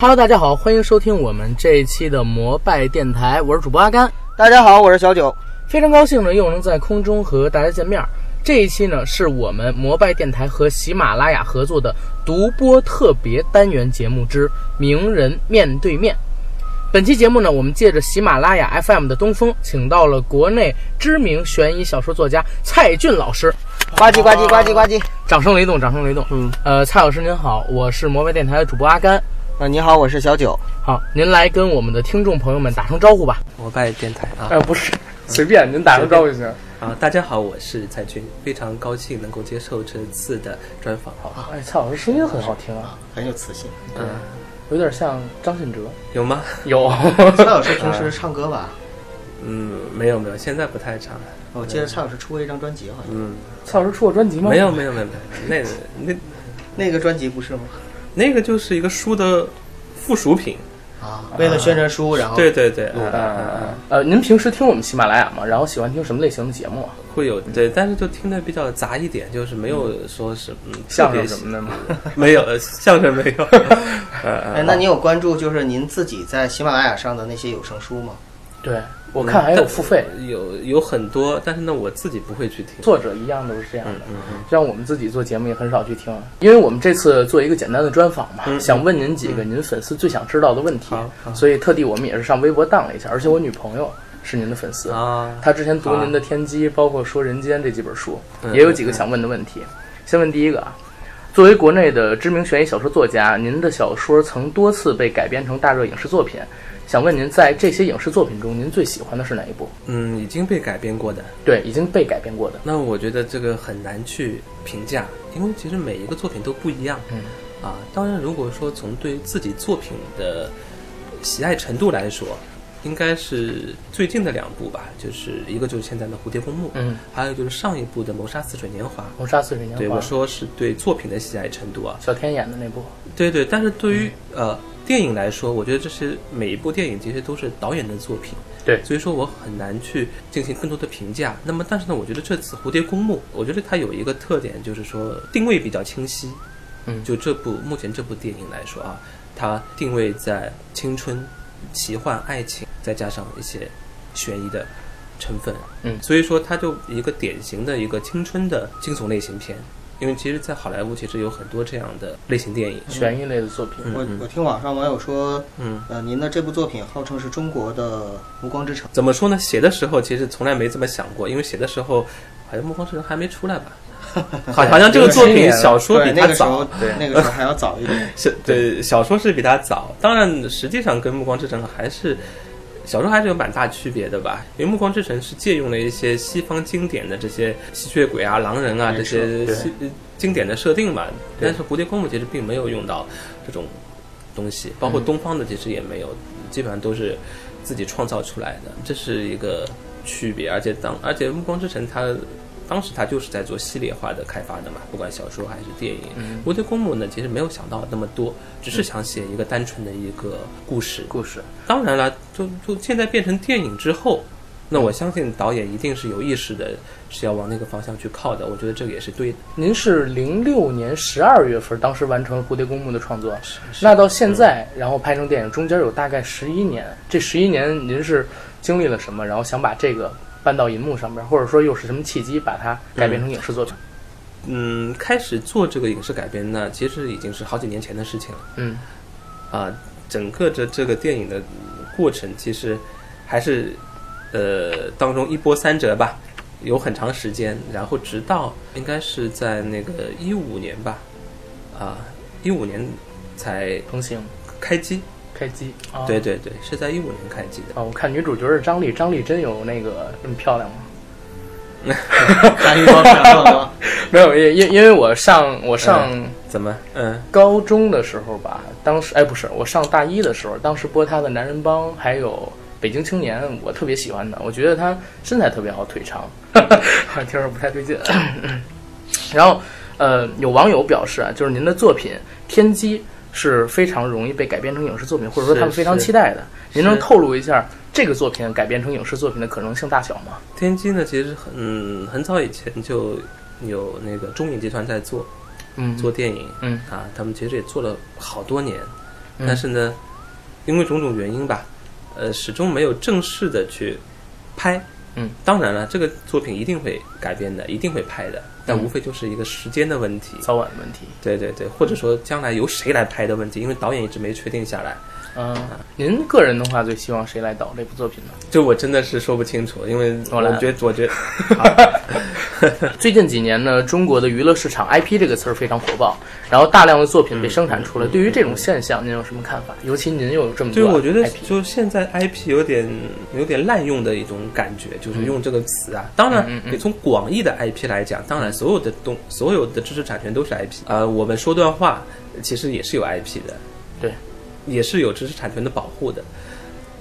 Hello，大家好，欢迎收听我们这一期的摩拜电台，我是主播阿甘。大家好，我是小九。非常高兴呢，又能在空中和大家见面。这一期呢，是我们摩拜电台和喜马拉雅合作的独播特别单元节目之“名人面对面”。本期节目呢，我们借着喜马拉雅 FM 的东风，请到了国内知名悬疑小说作家蔡骏老师。呱唧呱唧呱唧呱唧，掌声雷动，掌声雷动。嗯，呃，蔡老师您好，我是摩拜电台的主播阿甘。啊，你好，我是小九。好，您来跟我们的听众朋友们打声招呼吧。摩拜电台啊，呃，不是，随便您打声招呼就行。啊，大家好，我是蔡军，非常高兴能够接受这次的专访。好，哎，蔡老师声音很好听啊，很有磁性。嗯，有点像张信哲。有吗？有。蔡老师平时唱歌吧？嗯，没有没有，现在不太唱。我记得蔡老师出过一张专辑，好像。嗯，蔡老师出过专辑吗？没有没有没有没有，那那那个专辑不是吗？那个就是一个书的附属品啊，为了宣传书，然后对对对，嗯嗯嗯。呃，您平时听我们喜马拉雅吗？然后喜欢听什么类型的节目啊？会有对，但是就听的比较杂一点，就是没有说是嗯 相声什么的吗？没有，相声没有。哎，那你有关注就是您自己在喜马拉雅上的那些有声书吗？对，我看还有付费，有有很多，但是呢，我自己不会去听。作者一样都是这样的，嗯嗯，像我们自己做节目也很少去听，因为我们这次做一个简单的专访嘛，想问您几个您粉丝最想知道的问题，所以特地我们也是上微博荡了一下，而且我女朋友是您的粉丝啊，她之前读您的《天机》，包括说《人间》这几本书，也有几个想问的问题。先问第一个啊，作为国内的知名悬疑小说作家，您的小说曾多次被改编成大热影视作品。想问您，在这些影视作品中，您最喜欢的是哪一部？嗯，已经被改编过的。对，已经被改编过的。那我觉得这个很难去评价，因为其实每一个作品都不一样。嗯，啊，当然，如果说从对自己作品的喜爱程度来说，应该是最近的两部吧，就是一个就是现在的《蝴蝶公墓》，嗯，还有就是上一部的《谋杀似水年华》。谋杀似水年华。对，我说是对作品的喜爱程度啊。小天演的那部。对对，但是对于呃。电影来说，我觉得这是每一部电影其实都是导演的作品，对，所以说我很难去进行更多的评价。那么，但是呢，我觉得这次《蝴蝶公墓》，我觉得它有一个特点，就是说定位比较清晰。嗯，就这部目前这部电影来说啊，它定位在青春、奇幻、爱情，再加上一些悬疑的成分。嗯，所以说它就一个典型的一个青春的惊悚类型片。因为其实，在好莱坞其实有很多这样的类型电影，悬疑类的作品。我我听网上网友说，嗯，呃，您的这部作品号称是中国的《暮光之城》。怎么说呢？写的时候其实从来没这么想过，因为写的时候好像《暮光之城》还没出来吧？好，好像这个作品小说比它早，对，那个时候还要早一点。小对，小说是比它早，当然实际上跟《暮光之城》还是。小说还是有蛮大区别的吧，因为《暮光之城》是借用了一些西方经典的这些吸血鬼啊、狼人啊这些经典的设定嘛，但是《蝴蝶公主》其实并没有用到这种东西，包括东方的其实也没有，基本上都是自己创造出来的，这是一个区别。而且当而且《暮光之城》它。当时他就是在做系列化的开发的嘛，不管小说还是电影。蝴蝶公墓呢，其实没有想到那么多，只是想写一个单纯的一个故事。故事。当然了，就就现在变成电影之后，那我相信导演一定是有意识的，是要往那个方向去靠的。我觉得这个也是对的。您是零六年十二月份当时完成了蝴蝶公墓的创作，那到现在然后拍成电影，中间有大概十一年。这十一年您是经历了什么？然后想把这个。搬到银幕上边，或者说又是什么契机把它改编成影视作品？嗯，开始做这个影视改编呢，其实已经是好几年前的事情了。嗯，啊，整个这这个电影的过程，其实还是呃当中一波三折吧，有很长时间，然后直到应该是在那个一五年吧，啊，一五年才成型开机。开机，对对对，是在一五年开机的。哦，我看女主角是张丽，张丽真有那个那么漂亮吗？哈预告片吗？没有，因因因为我上我上怎么嗯高中的时候吧，当时哎不是我上大一的时候，当时播她的男人帮还有北京青年，我特别喜欢的，我觉得她身材特别好，腿长，听着不太对劲。然后，呃，有网友表示啊，就是您的作品《天机》是非常容易被改编成影视作品，或者说他们非常期待的。您能透露一下这个作品改编成影视作品的可能性大小吗？天机呢，其实很很早以前就有那个中影集团在做，嗯，做电影，嗯啊，他们其实也做了好多年，嗯但是呢，因为种种原因吧，呃，始终没有正式的去拍。嗯，当然了，这个作品一定会改编的，一定会拍的，但嗯无非就是一个时间的问题。早晚的问题。对对对，或者说将来由谁来拍的问题，因为导演一直没确定下来。嗯，您个人的话，最希望谁来导这部作品呢？就我真的是说不清楚，因为我觉得，我觉得，最近几年呢，中国的娱乐市场 IP 这个词儿非常火爆，然后大量的作品被生产出来。对于这种现象，您有什么看法？尤其您又有这么多就我觉得就现在 IP 有点有点滥用的一种感觉，就是用这个词啊。当然你从广义的 IP 来讲，当然所有的东所有的知识产权都是 IP。呃，我们说段话其实也是有 IP 的，对，也是有知识产权的保护的。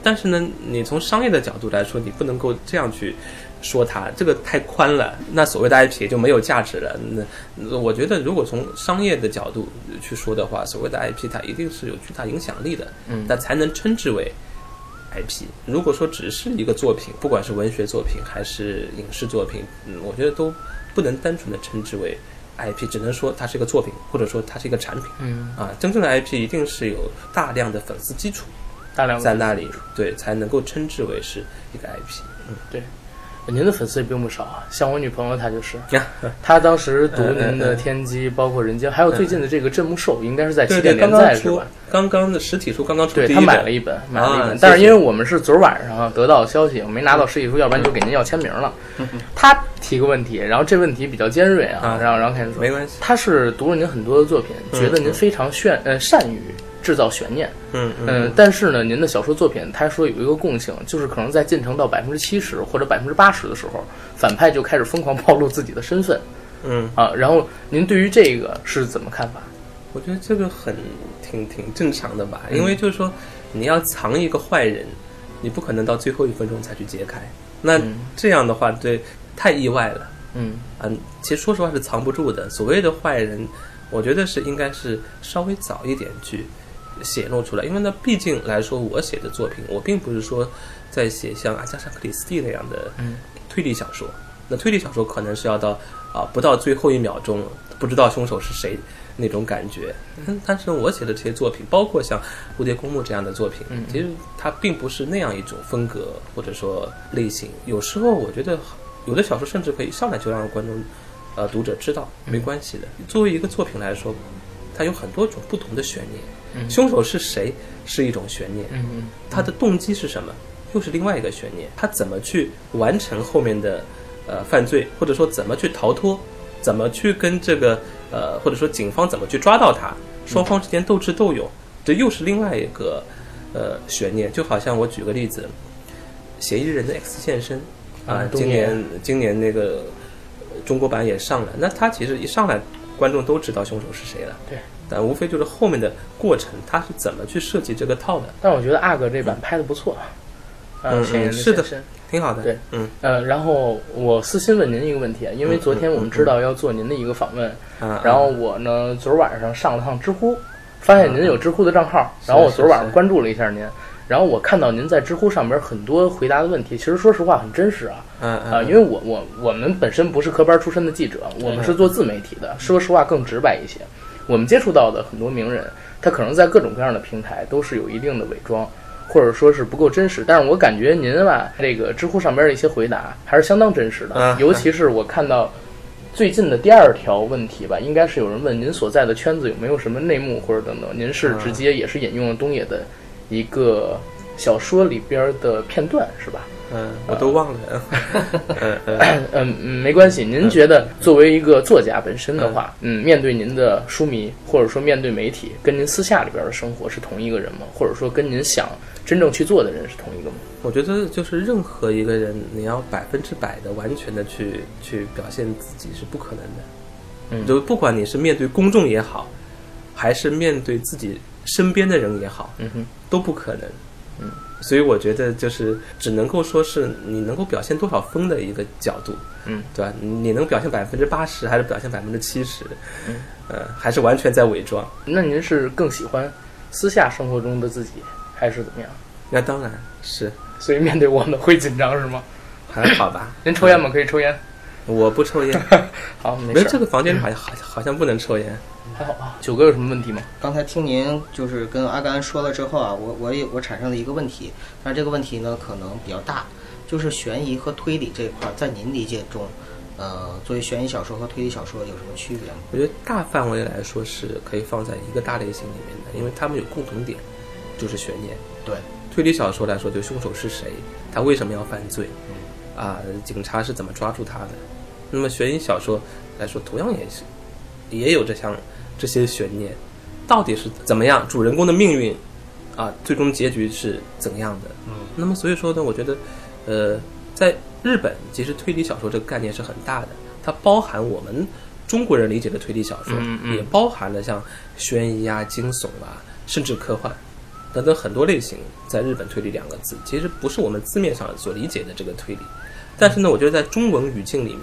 但是呢，你从商业的角度来说，你不能够这样去说它，这个太宽了。那所谓的 IP 也就没有价值了。那那我觉得，如果从商业的角度去说的话，所谓的 IP 它一定是有巨大影响力的，嗯那才能称之为 IP。如果说只是一个作品，不管是文学作品还是影视作品，嗯，我觉得都不能单纯的称之为 IP，只能说它是一个作品，或者说它是一个产品。嗯，啊，真正的 IP 一定是有大量的粉丝基础大量在那里，对，才能够称之为是一个 IP。您的粉丝也并不少啊，像我女朋友她就是，她当时读您的《嗯。天机》，包括《人间》，还有最近的这个《镇墓兽》，应该是在起点连载是吧？，刚刚的实体书刚刚出对他买了一本，买了一本，啊但是因为我们是昨儿晚上啊得到消息，我没拿到实体书，要不然就给您要签名了。他提个问题，然后这问题比较尖锐啊，啊然后然后开始说，没关系，他是读了您很多的作品，嗯觉得您非常炫呃善于制造悬念，嗯嗯，但是呢，您的小说作品他说有一个共性，就是可能在进程到百分之七十或者百分之八十的时候，反派就开始疯狂暴露自己的身份嗯，啊。然后您对于这个是怎么看法？我觉得这个很挺挺正常的吧，嗯因为就是说你要藏一个坏人，你不可能到最后一分钟才去揭开，那嗯这样的话，对，太意外了。嗯嗯，其实说实话是藏不住的。所谓的坏人，我觉得是应该是稍微早一点去显露出来，因为呢，毕竟来说，我写的作品，我并不是说在写像阿加莎·克里斯蒂那样的嗯推理小说。那推理小说可能是要到啊不到最后一秒钟不知道凶手是谁那种感觉。嗯，但是我写的这些作品，包括像《蝴蝶公墓》这样的作品，嗯其实它并不是那样一种风格或者说类型。有时候我觉得有的小说甚至可以上来就让观众。呃，读者知道没关系的。作为一个作品来说，它有很多种不同的悬念。嗯。凶手是谁是一种悬念，嗯嗯他的动机是什么又是另外一个悬念。他怎么去完成后面的呃犯罪，或者说怎么去逃脱，怎么去跟这个呃或者说警方怎么去抓到他，双方之间斗智斗勇，这又是另外一个呃悬念。就好像我举个例子，《嫌疑人的 X 现身》啊、嗯今年今年那个呃中国版也上了，那他其实一上来观众都知道凶手是谁了，对，但无非就是后面的过程，他是怎么去设计这个套的，但我觉得阿哥这版拍的不错，呃，嗯是的现身挺好的。对，嗯。呃，然后我私信问您一个问题啊，因为嗯昨天嗯我们知道要做您的一个访问，啊，然后我呢昨儿晚上上了趟知乎，发现您有知乎的账号，然后我昨儿晚上关注了一下您，然后我看到您在知乎上边很多回答的问题，其实说实话很真实啊，嗯嗯啊，因为我我我们本身不是科班出身的记者，我们是做自媒体的，说实话更直白一些。我们接触到的很多名人，他可能在各种各样的平台都是有一定的伪装，或者说是不够真实。但是我感觉您吧，这个知乎上边的一些回答还是相当真实的，啊尤其是我看到最近的第二条问题吧，应该是有人问您所在的圈子有没有什么内幕或者等等，您是直接也是引用了东野的一个小说里边的片段，是吧？嗯，我都忘了。嗯嗯嗯嗯，没关系。您觉得作为一个作家本身的话，嗯，面对您的书迷，或者说面对媒体，跟您私下里边的生活是同一个人吗？或者说跟您想真正去做的人是同一个吗？我觉得就是任何一个人，你要百分之百的完全的去去表现自己是不可能的。嗯就不管你是面对公众也好，还是面对自己身边的人也好，嗯哼，都不可能。嗯，所以我觉得就是只能够说是你能够表现多少分的一个角度，嗯，对吧？你能表现百分之八十，还是表现百分之七十？嗯，呃，还是完全在伪装？那您是更喜欢私下生活中的自己，还是怎么样？那当然是，所以面对我们会紧张是吗？还好吧？您抽烟吗？可以抽烟。我不抽烟。好，没没事儿。这个房间里好像 好好像不能抽烟。还好吧。九哥有什么问题吗？刚才听您就是跟阿甘说了之后啊，我我也我产生了一个问题，但是这个问题呢可能比较大，就是悬疑和推理这一块儿，在您理解中，呃，作为悬疑小说和推理小说有什么区别吗？我觉得大范围来说是可以放在一个大类型里面的，因为他们有共同点，就是悬念。对，推理小说来说，就凶手是谁，他为什么要犯罪，啊，警察是怎么抓住他的。那么悬疑小说来说，同样也是也有这项这些悬念，到底是怎么样，主人公的命运啊，最终结局是怎样的？嗯，那么所以说呢，我觉得，呃，在日本其实推理小说这个概念是很大的，它包含我们中国人理解的推理小说，嗯嗯也包含了像悬疑啊、惊悚啊，甚至科幻等等很多类型。在日本，推理两个字其实不是我们字面上所理解的这个推理，但是呢，我觉得在中文语境里面，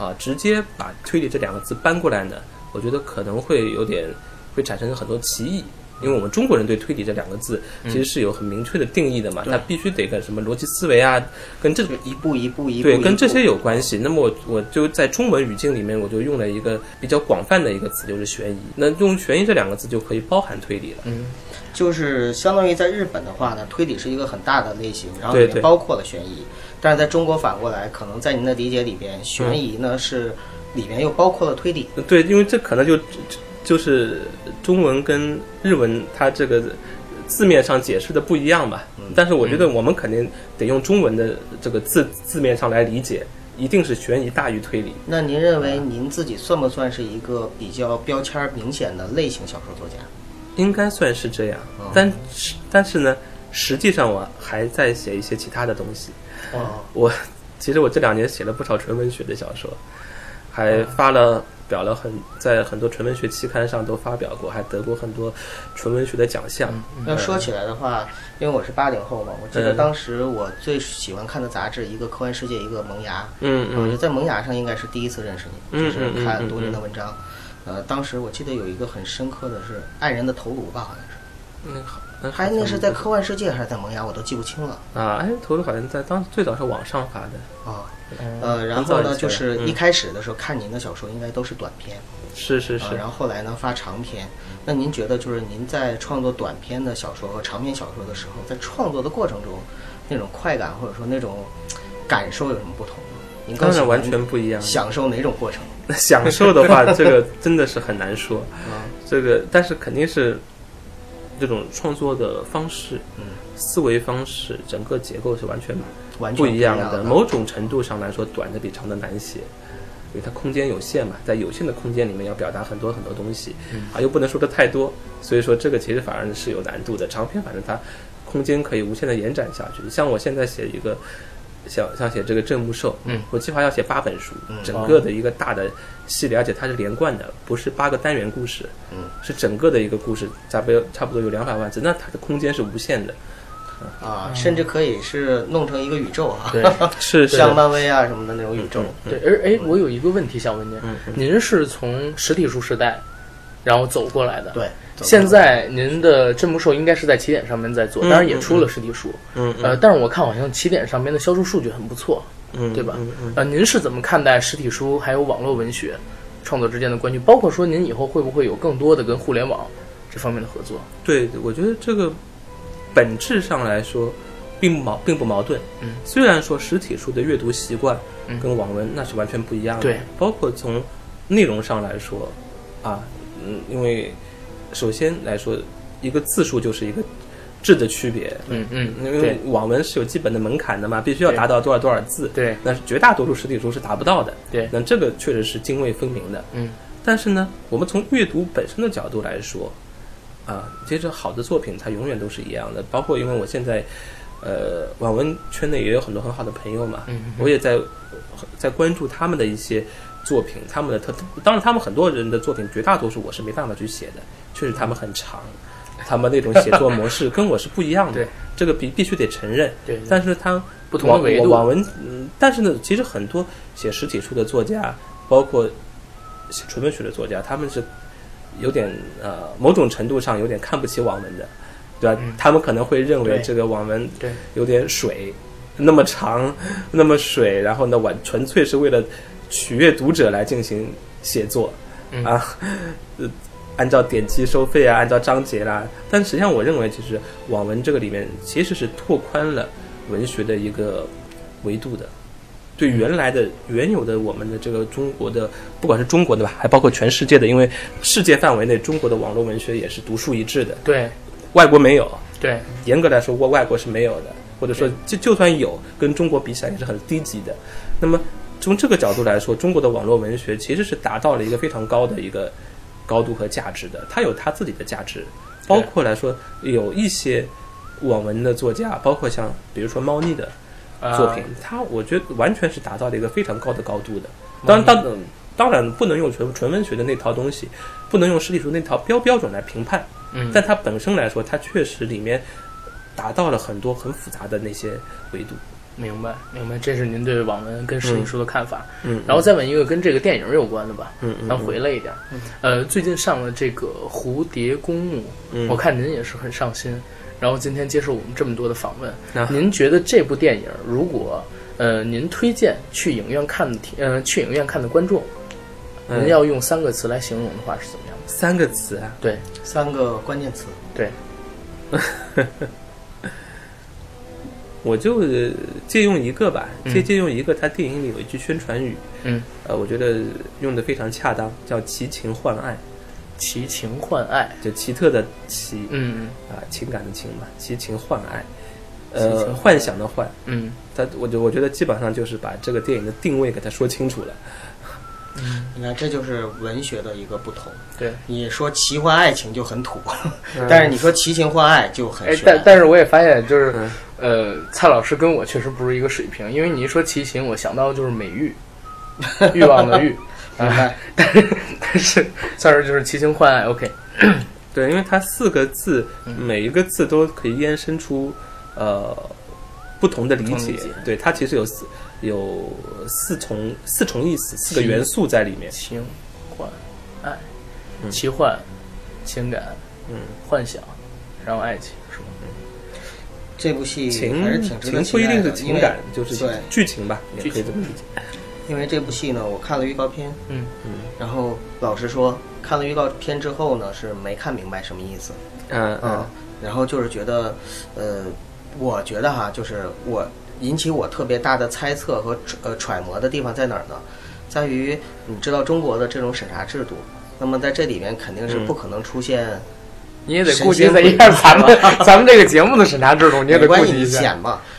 啊，直接把推理这两个字搬过来呢，我觉得可能会有点会产生很多歧义。因为我们中国人对推理这两个字其实是有很明确的定义的嘛，对它必须得跟什么逻辑思维啊，跟这个一步一步一步对，跟这些有关系。那么我我就在中文语境里面，我就用了一个比较广泛的一个词，就是悬疑。那用悬疑这两个字就可以包含推理了。嗯，就是相当于在日本的话呢，推理是一个很大的类型，然后对对里面包括了悬疑。但是在中国反过来，可能在您的理解里边，悬疑呢是里面又包括了推理。对，因为这可能就就就是中文跟日文它这个字面上解释的不一样吧。但是我觉得我们肯定得用中文的这个字字面上来理解，一定是悬疑大于推理。那您认为您自己算不算是一个比较标签儿明显的类型小说作家？应该算是这样，哦但是但是呢，实际上我还在写一些其他的东西。哦，我其实我这两年写了不少纯文学的小说，还发了表了很在很多纯文学期刊上都发表过，还得过很多纯文学的奖项。要说起来的话，因为我是八零后嘛，我记得嗯当时我最喜欢看的杂志，一个科幻世界，一个萌芽。嗯嗯我觉得在萌芽上应该是第一次认识你，嗯就是看读您的文章。呃，当时我记得有一个很深刻的是《爱人的头颅》吧，好像是，嗯，好，那还那是在科幻世界还是在萌芽，我都记不清了啊，哎，头颅好像在当最早是网上发的，啊。嗯呃，然后呢，就是嗯一开始的时候看您的小说，应该都是短篇，啊，是是是然，后后来呢发长篇。那您觉得就是您在创作短篇的小说和长篇小说的时候，在创作的过程中，那种快感或者说那种感受有什么不同吗？您当然完全不一样。享受哪种过程？享受的话，这个真的是很难说。啊，这个，但是肯定是这种创作的方式、嗯，思维方式、整个结构是完全完全不一样的。的。某种程度上来说，短的比长的难写，因为它空间有限嘛，在有限的空间里面要表达很多很多东西，啊，又不能说的太多，所以说这个其实反而是有难度的。长篇反正它空间可以无限的延展下去。像我现在写一个。像像写这个郑木寿，嗯，我计划要写八本书，嗯。整个的一个大的系列，而且它是连贯的，不是八个单元故事，嗯，是整个的一个故事，差不多差不多有两百万字，那它的空间是无限的，啊，甚至可以是弄成一个宇宙啊，对 是是像漫威啊什么的那种宇宙。嗯对，而哎，我有一个问题想问您，嗯嗯。您是从实体书时代，然后走过来的。对，走现在您的镇魔兽应该是在起点上面在做，嗯当然也出了实体书。嗯呃，但是我看好像起点上面的销售数据很不错，嗯对吧呃，您是怎么看待实体书还有网络文学创作之间的关系？包括说您以后会不会有更多的跟互联网这方面的合作？对，我觉得这个本质上来说，并不矛并不矛盾。嗯，虽然说实体书的阅读习惯嗯跟网文那是完全不一样的。对，包括从内容上来说，啊，嗯，因为首先来说，一个字数就是一个质的区别。嗯嗯，因为网文是有基本的门槛的嘛，必须要达到多少多少字。对那绝大多数实体书是达不到的。对，那这个确实是泾渭分明的。嗯，但是呢，我们从阅读本身的角度来说，啊，其实好的作品它永远都是一样的。包括因为我现在，呃，网文圈内也有很多很好的朋友嘛，嗯我也在在关注他们的一些作品，他们的特，当然他们很多人的作品，绝大多数我是没办法去写的，确实他们很长，他们那种写作模式跟我是不一样的，这个必必须得承认。但是他不同的维度，网文，嗯，但是呢，其实很多写实体书的作家，包括写纯文学的作家，他们是有点呃，某种程度上有点看不起网文的，对吧？嗯。他们可能会认为这个网文对。有点水，那么长，那么水，然后呢，完纯粹是为了取悦读者来进行写作、嗯。啊，呃，按照点击收费啊，按照章节啦。但实际上，我认为其实网文这个里面其实是拓宽了文学的一个维度的。对原来的原有的我们的这个中国的，不管是中国的吧，还包括全世界的，因为世界范围内中国的网络文学也是独树一帜的，对外国没有。对严格来说，外外国是没有的，或者说就就算有，跟中国比起来也是很低级的。那么从这个角度来说，中国的网络文学其实是达到了一个非常高的一个高度和价值的，它有它自己的价值，包括来说有一些网文的作家，包括像比如说猫腻的作品，它我觉得完全是达到了一个非常高的高度的。当然，当当然不能用纯纯文学的那套东西，不能用实体书那套标标准来评判。嗯，但它本身来说，它确实里面达到了很多很复杂的那些维度。明白明白，这是您对网文跟实体书的看法。嗯然后再问一个跟这个电影有关的吧，嗯嗯咱回来一点。呃，最近上了这个《蝴蝶公墓》，嗯。我看您也是很上心。然后今天接受我们这么多的访问，啊。您觉得这部电影如果呃您推荐去影院看的听呃去影院看的观众，嗯。您要用三个词来形容的话是怎么样的？三个词啊，对。三个关键词，对，我就呃借用一个吧，嗯。借借用一个，他电影里有一句宣传语，嗯，呃，我觉得用的非常恰当，叫“奇情换爱奇情换爱，”，就奇特的奇嗯。啊，情感的情嘛，奇情换爱，呃，幻想的幻，嗯。他我就我觉得基本上就是把这个电影的定位给他说清楚了。你看这就是文学的一个不同。对。你说奇幻爱情就很土，但是你说奇情幻爱就很哎，但但是我也发现，就是、嗯呃，蔡老师跟我确实不是一个水平，因为你一说奇情，我想到的就是美玉，欲望的欲，明白？但是但是蔡老师就是奇情幻爱，OK，对，因为它四个字，嗯每一个字都可以延伸出呃不同的理解。对，它其实有四有四重四重意思，四个元素在里面。情幻爱，嗯奇幻情感嗯，幻想，然后爱情是吗？这部戏情还是挺情不一定是情感，就是对剧情吧，也可以这么理解。因为这部戏呢，我看了预告片，嗯嗯然后老实说，看了预告片之后呢，是没看明白什么意思。嗯嗯啊，然后就是觉得，呃，我觉得哈，就是我引起我特别大的猜测和呃揣摩的地方在哪儿呢？在于你知道中国的这种审查制度，那么在这里面肯定是嗯不可能出现，你也得顾及一下咱们咱们这个节目的审查制度，你也得顾及一下。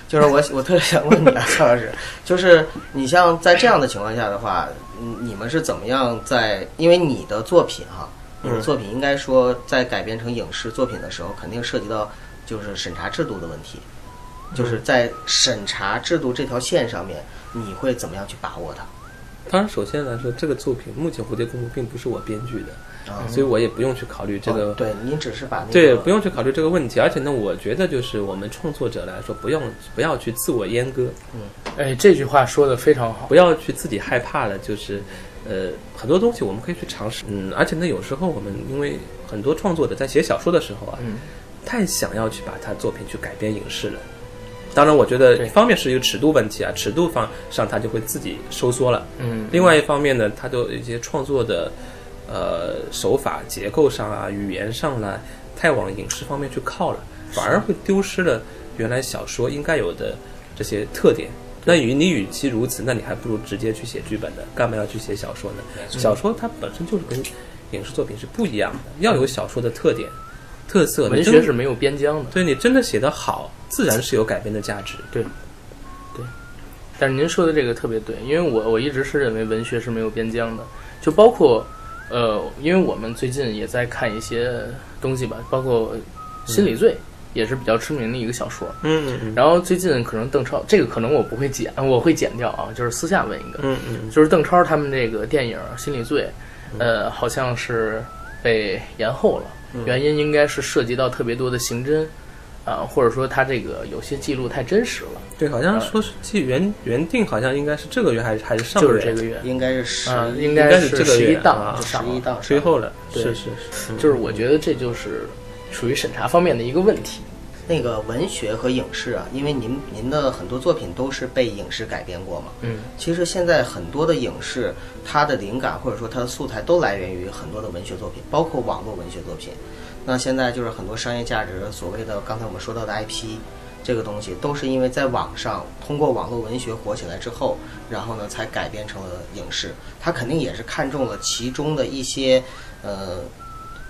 就是我我特别想问你啊，曹老师，就是你像在这样的情况下的话，嗯你们是怎么样在？因为你的作品哈，你的嗯作品应该说在改编成影视作品的时候，肯定涉及到就是审查制度的问题，就是在审查制度这条线上面，你会怎么样去把握它？当然，首先来说，这个作品目前《蝴蝶公主》并不是我编剧的，啊，所以我也不用去考虑这个哦对，您只是把那个对，不用去考虑这个问题。而且呢，我觉得就是我们创作者来说，不用不要去自我阉割，嗯哎，这句话说的非常好。不要去自己害怕了，就是呃很多东西我们可以去尝试。嗯，而且呢，有时候我们因为很多创作者在写小说的时候啊，嗯太想要去把他作品去改编影视了。当然，我觉得一方面是一个尺度问题啊，尺度方上他就会自己收缩了。嗯，另外一方面呢，它的一些创作的呃手法、结构上啊、语言上啦，太往影视方面去靠了，反而会丢失了原来小说应该有的这些特点。那与你与其如此，那你还不如直接去写剧本呢，干嘛要去写小说呢？小说它本身就是跟影视作品是不一样的，要有小说的特点、特色。文学是没有边疆的。对你真的写得好，自然是有改编的价值。对，对但是您说的这个特别对，因为我我一直是认为文学是没有边疆的，就包括呃，因为我们最近也在看一些东西吧，包括《心理罪》也是比较知名的一个小说。嗯嗯嗯然后最近可能邓超这个可能我不会剪，我会剪掉啊，就是私下问一个，嗯嗯就是邓超他们这个电影《心理罪》，呃，好像是被延后了，原因应该是涉及到特别多的刑侦，啊、或者说他这个有些记录太真实了，对，好像说是记原原定好像应该是这个月还是还是上个月，就是这个月，应该是十应应该是是这个月十一档啊。就上十一档最后了，对。是是是，就是我觉得这就是属于审查方面的一个问题。那个文学和影视啊，因为您您的很多作品都是被影视改编过嘛。嗯，其实现在很多的影视，它的灵感或者说它的素材都来源于很多的文学作品，包括网络文学作品。那现在就是很多商业价值，所谓的刚才我们说到的 IP，这个东西都是因为在网上通过网络文学火起来之后，然后呢才改编成了影视。它肯定也是看中了其中的一些呃。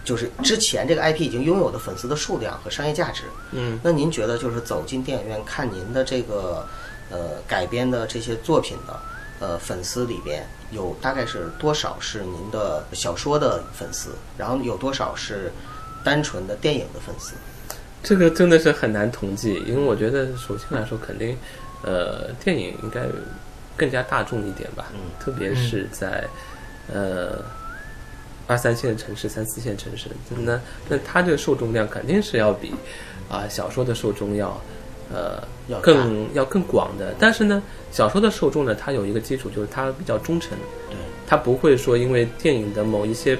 就是之前这个 IP 已经拥有的粉丝的数量和商业价值，嗯，那您觉得就是走进电影院看您的这个呃改编的这些作品的呃粉丝里边，有大概是多少是您的小说的粉丝，然后有多少是单纯的电影的粉丝？这个真的是很难统计，因为我觉得首先来说，肯定，呃，电影应该更加大众一点吧，嗯。特别是在，呃，二三线城市、三四线城市，那那它这个受众量肯定是要比啊、小说的受众要，呃，要更要更广的。但是呢，小说的受众呢，它有一个基础，就是它比较忠诚，对，它不会说因为电影的某一些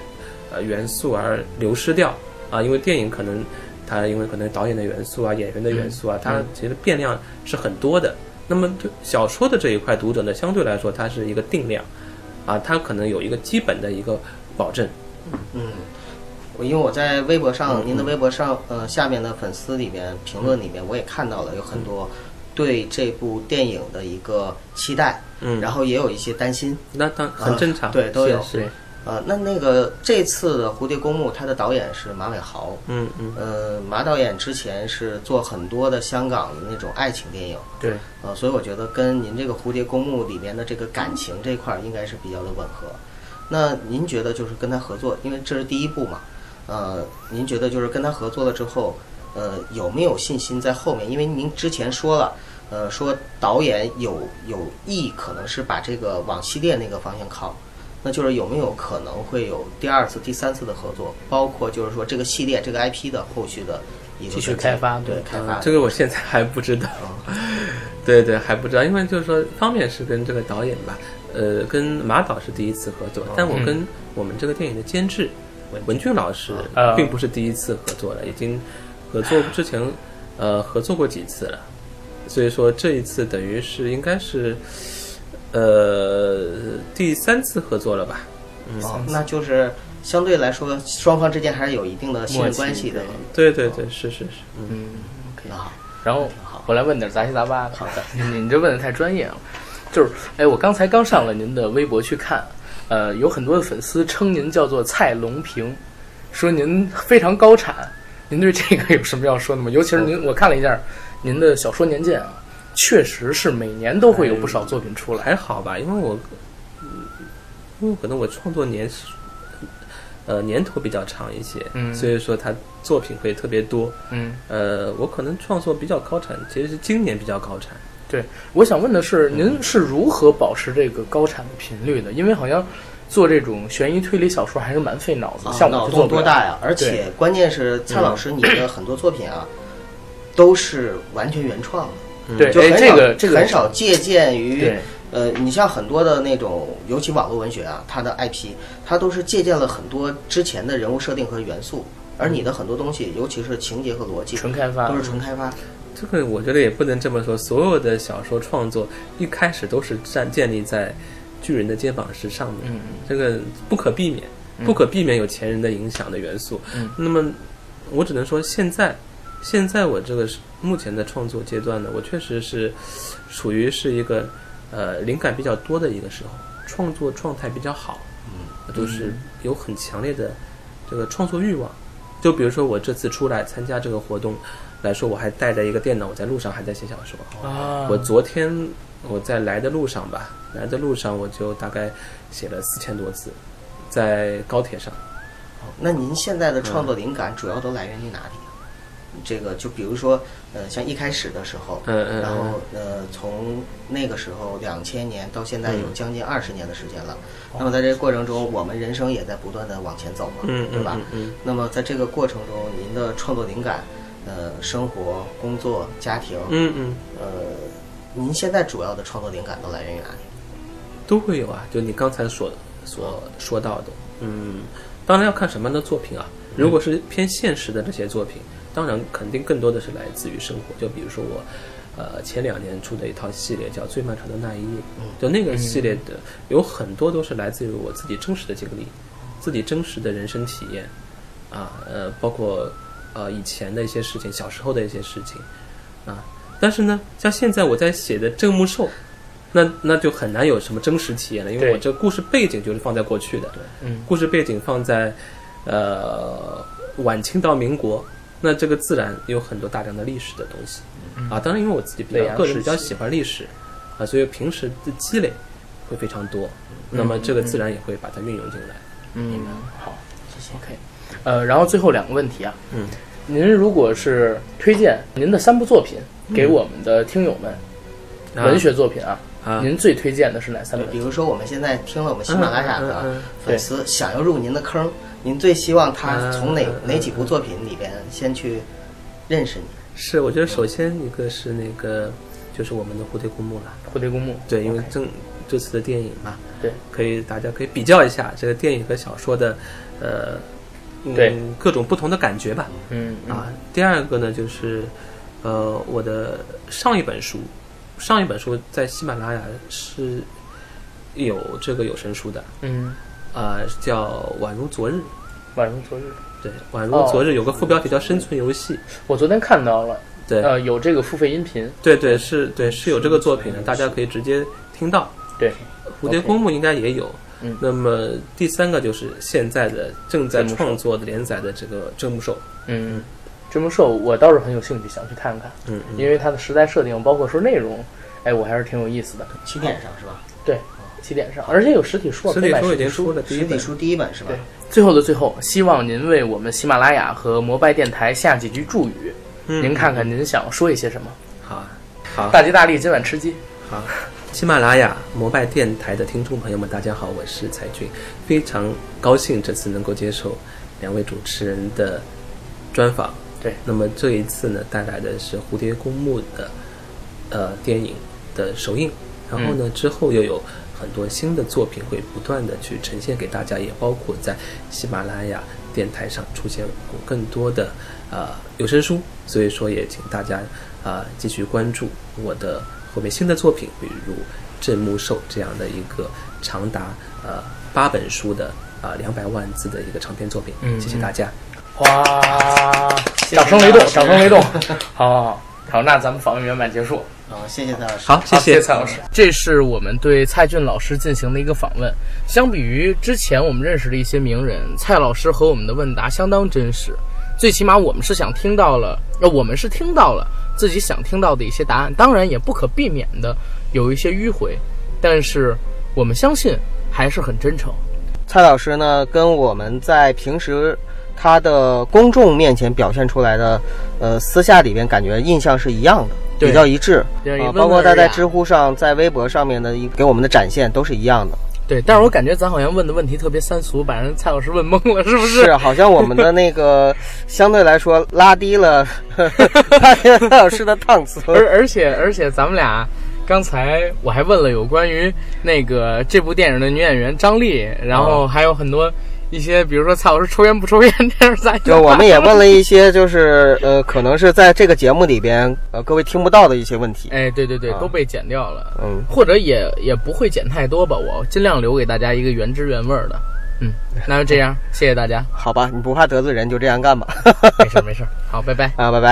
呃元素而流失掉啊，因为电影可能它因为可能导演的元素啊、演员的元素啊，它其实变量是很多的。那么对小说的这一块读者呢，相对来说它是一个定量啊，它可能有一个基本的一个保证。嗯，我因为我在微博上，嗯您的微博上，呃，下面的粉丝里面评论里面，我也看到了有很多对这部电影的一个期待，嗯，然后也有一些担心。那当很正常，对都有。呃，那那个这次的《蝴蝶公墓》，它的导演是马伟豪。嗯嗯，呃，马导演之前是做很多的香港的那种爱情电影，对，呃，所以我觉得跟您这个《蝴蝶公墓》里面的这个感情这块儿应该是比较的吻合。那您觉得就是跟他合作，因为这是第一步嘛，呃，您觉得就是跟他合作了之后，呃，有没有信心在后面？因为您之前说了，呃，说导演有有意可能是把这个往系列那个方向靠，那就是有没有可能会有第二次、第三次的合作？包括就是说这个系列这个 IP 的后续的一个继续开发对对开发这个我现在还不知道。嗯 对对，还不知道，因为就是说，方面是跟这个导演吧，呃，跟马导是第一次合作，但我跟我们这个电影的监制文俊老师啊并不是第一次合作了，已经合作之前呃合作过几次了，所以说这一次等于是应该是呃第三次合作了吧？嗯，哦，那就是相对来说，双方之间还是有一定的信任关系的。对对对，是是是，嗯。嗯，那好，然后我来问点杂七杂八的。好的，你这问的太专业了。就是，哎，我刚才刚上了您的微博去看，呃，有很多的粉丝称您叫做蔡龙平，说您非常高产。您对这个有什么要说的吗？尤其是您，我看了一下您的小说年鉴啊，确实是每年都会有不少作品出来。还好吧，因为我，嗯因为可能我创作年，呃，年头比较长一些，嗯所以说他作品会特别多。嗯，呃，我可能创作比较高产，其实是今年比较高产。对，我想问的是，您是如何保持这个高产的频率的？因为好像做这种悬疑推理小说还是蛮费脑子的，啊像我脑洞多大呀！而且关键是蔡老师，你的很多作品啊，都是完全原创的，对，哎，就很少这个这个很少借鉴于。呃，你像很多的那种，尤其网络文学啊，它的 IP，它都是借鉴了很多之前的人物设定和元素，而你的很多东西，尤其是情节和逻辑，纯开发都是纯开发。这个我觉得也不能这么说，所有的小说创作一开始都是站建立在巨人的肩膀之上的，嗯这个不可避免，不可避免有前人的影响的元素。嗯那么我只能说，现在，现在我这个是目前的创作阶段呢，我确实是属于是一个呃灵感比较多的一个时候，创作状态比较好，嗯，就是有很强烈的这个创作欲望。就比如说我这次出来参加这个活动来说，我还带着一个电脑，我在路上还在写小说。啊，我昨天我在来的路上吧，来的路上我就大概写了四千多字，在高铁上。那您现在的创作灵感主要都来源于哪里啊？这个就比如说，呃，像一开始的时候，嗯嗯然后呃，从那个时候两千年到现在有嗯将近二十年的时间了。那么在这个过程中，我们人生也在不断的往前走嘛，嗯嗯对吧？嗯嗯那么在这个过程中，您的创作灵感，呃，生活、工作、家庭，嗯嗯，呃，您现在主要的创作灵感都来源于哪里？都会有啊。就你刚才所所说到的，嗯，当然要看什么样的作品啊。如果是偏现实的这些作品，当然肯定更多的是来自于生活。就比如说我，呃，前两年出的一套系列叫《最漫长的那一夜》，就那个系列的有很多都是来自于我自己真实的经历，自己真实的人生体验，啊，呃，包括呃以前的一些事情，小时候的一些事情，啊。但是呢，像现在我在写的郑木寿，那那就很难有什么真实体验了，因为我这故事背景就是放在过去的，嗯，故事背景放在呃晚清到民国，那这个自然有很多大量的历史的东西啊。当然，因为我自己比较个人比较喜欢历史啊，所以平时的积累会非常多，那么这个自然也会把它运用进来。嗯，好，谢谢。OK，呃，然后最后两个问题啊，嗯，您如果是推荐您的三部作品给我们的听友们，啊。文学作品啊，啊，您最推荐的是哪三本？比如说我们现在听了我们喜马拉雅的粉丝想要入您的坑，您最希望他从哪哪几部作品里边先去认识你？是，我觉得首先一个是那个就是我们的蝴蝶公墓了，蝴蝶公墓。对，因为正这次的电影嘛，对，可以大家可以比较一下这个电影和小说的，呃，嗯对各种不同的感觉吧。嗯嗯啊，第二个呢就是，呃，我的上一本书，上一本书在喜马拉雅是有这个有声书的，嗯，啊、叫《宛如昨日》。宛如昨日。对，宛如昨日有个副标题叫“生存游戏我昨天看到了，”。对，呃，有这个付费音频。对对是，对是有这个作品的，大家可以直接听到。对，蝴蝶公墓应该也有。嗯那么第三个就是现在的正在创作的连载的这个真木兽。嗯，真木兽我倒是很有兴趣想去看看，嗯，嗯因为它的时代设定，包括说内容，哎，我还是挺有意思的。起点上是吧？对，起点上，而且有实体书，可以买实体书已经实体书出了第一本是吧对？最后的最后，希望您为我们喜马拉雅和摩拜电台下几句祝语。嗯您看看您想说一些什么？好，好，大吉大利，今晚吃鸡。好，喜马拉雅摩拜电台的听众朋友们，大家好，我是才俊，非常高兴这次能够接受两位主持人的专访。对，那么这一次呢，带来的是《蝴蝶公墓》的呃电影的首映，然后呢，之后又有很多新的作品会不断的去呈现给大家，也包括在喜马拉雅电台上出现更多的呃有声书，所以说也请大家啊、继续关注我的后面新的作品，比如《郑木寿》这样的一个长达呃八本书的啊两百万字的一个长篇作品。嗯谢谢大家。哇，谢掌声雷动，掌声雷动。好好好，好，那咱们访问圆满结束。啊，谢谢蔡老师。好，谢谢蔡老师。这是我们对蔡骏老师进行的一个访问。相比于之前我们认识的一些名人，蔡老师和我们的问答相当真实。最起码我们是想听到了，呃，我们是听到了自己想听到的一些答案。当然也不可避免的有一些迂回，但是我们相信还是很真诚。蔡老师呢，跟我们在平时他的公众面前表现出来的，呃，私下里边感觉印象是一样的，比较一致啊、对包括他在知乎上、在微博上面的一给我们的展现都是一样的。对，但是我感觉咱好像问的问题特别三俗，把人蔡老师问懵了，是不是，是好像我们的那个 相对来说拉低了蔡老师的档次。而而且而且咱们俩刚才我还问了有关于那个这部电影的女演员张丽，然后还有很多一些，比如说蔡老师抽烟不抽烟这样咱就我们也问了一些，就是呃，可能是在这个节目里边，呃，各位听不到的一些问题。哎，对对对，啊都被剪掉了，嗯，或者也也不会剪太多吧，我尽量留给大家一个原汁原味儿的。嗯，那就这样，谢谢大家，好吧，你不怕得罪人，就这样干吧。没事没事，好，拜拜。啊，拜拜。